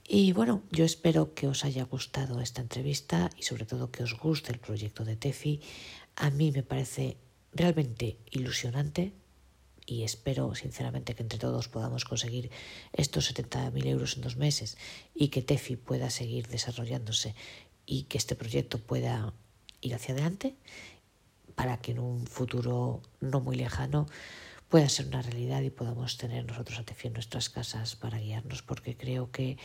Y bueno, yo espero que os haya gustado esta entrevista y sobre todo que os guste el proyecto de TEFI. A mí me parece realmente ilusionante y espero sinceramente que entre todos podamos conseguir estos 70.000 euros en dos meses y que TEFI pueda seguir desarrollándose y que este proyecto pueda ir hacia adelante para que en un futuro no muy lejano pueda ser una realidad y podamos tener nosotros a TEFI en nuestras casas para guiarnos, porque creo que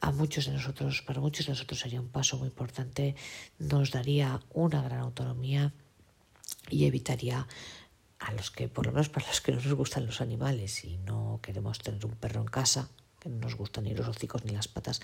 a muchos de nosotros, para muchos de nosotros sería un paso muy importante, nos daría una gran autonomía y evitaría a los que, por lo menos para los que no nos gustan los animales y no queremos tener un perro en casa, que no nos gustan ni los hocicos ni las patas,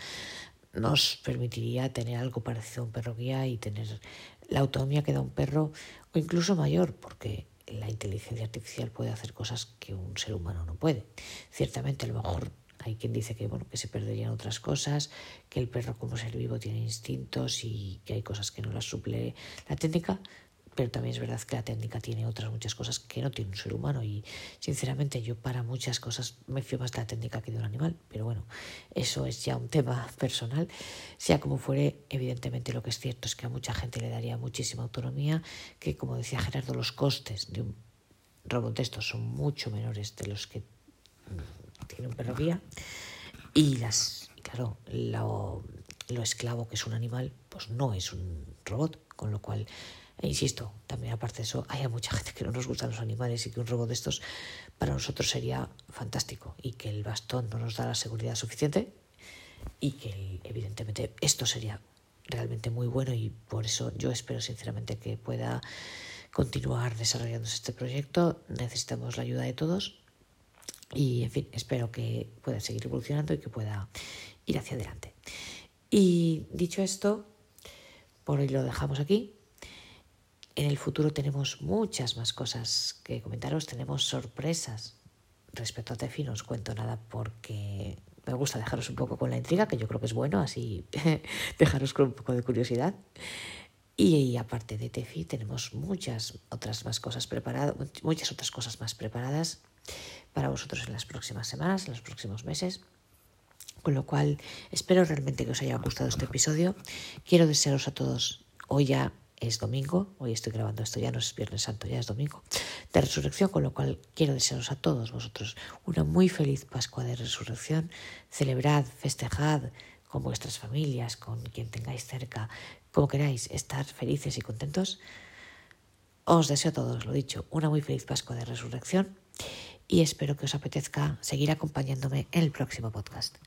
nos permitiría tener algo parecido a un perro guía y tener la autonomía que da un perro o incluso mayor, porque la inteligencia artificial puede hacer cosas que un ser humano no puede. Ciertamente a lo mejor hay quien dice que bueno que se perderían otras cosas, que el perro como ser vivo tiene instintos y que hay cosas que no las suple la técnica, pero también es verdad que la técnica tiene otras muchas cosas que no tiene un ser humano y sinceramente yo para muchas cosas me fío más de la técnica que de un animal, pero bueno, eso es ya un tema *laughs* personal. Sea como fuere, evidentemente lo que es cierto es que a mucha gente le daría muchísima autonomía, que como decía Gerardo, los costes de un robot de estos son mucho menores de los que tiene un perro guía y las, claro, lo, lo esclavo que es un animal, pues no es un robot, con lo cual e insisto, también aparte de eso, hay mucha gente que no nos gustan los animales y que un robot de estos para nosotros sería fantástico y que el bastón no nos da la seguridad suficiente y que evidentemente esto sería realmente muy bueno y por eso yo espero sinceramente que pueda continuar desarrollándose este proyecto. Necesitamos la ayuda de todos y en fin, espero que pueda seguir evolucionando y que pueda ir hacia adelante. Y dicho esto, por hoy lo dejamos aquí. En el futuro tenemos muchas más cosas que comentaros, tenemos sorpresas. Respecto a Tefi no os cuento nada porque me gusta dejaros un poco con la intriga, que yo creo que es bueno, así *laughs* dejaros con un poco de curiosidad. Y, aparte de Tefi tenemos muchas otras más cosas preparadas, muchas otras cosas más preparadas para vosotros en las próximas semanas, en los próximos meses. Con lo cual, espero realmente que os haya gustado este episodio. Quiero desearos a todos hoy ya es domingo, hoy estoy grabando esto, ya no es Viernes Santo, ya es domingo, de resurrección, con lo cual quiero desearos a todos vosotros una muy feliz Pascua de resurrección, celebrad, festejad con vuestras familias, con quien tengáis cerca, como queráis, estar felices y contentos. Os deseo a todos, lo dicho, una muy feliz Pascua de resurrección y espero que os apetezca seguir acompañándome en el próximo podcast.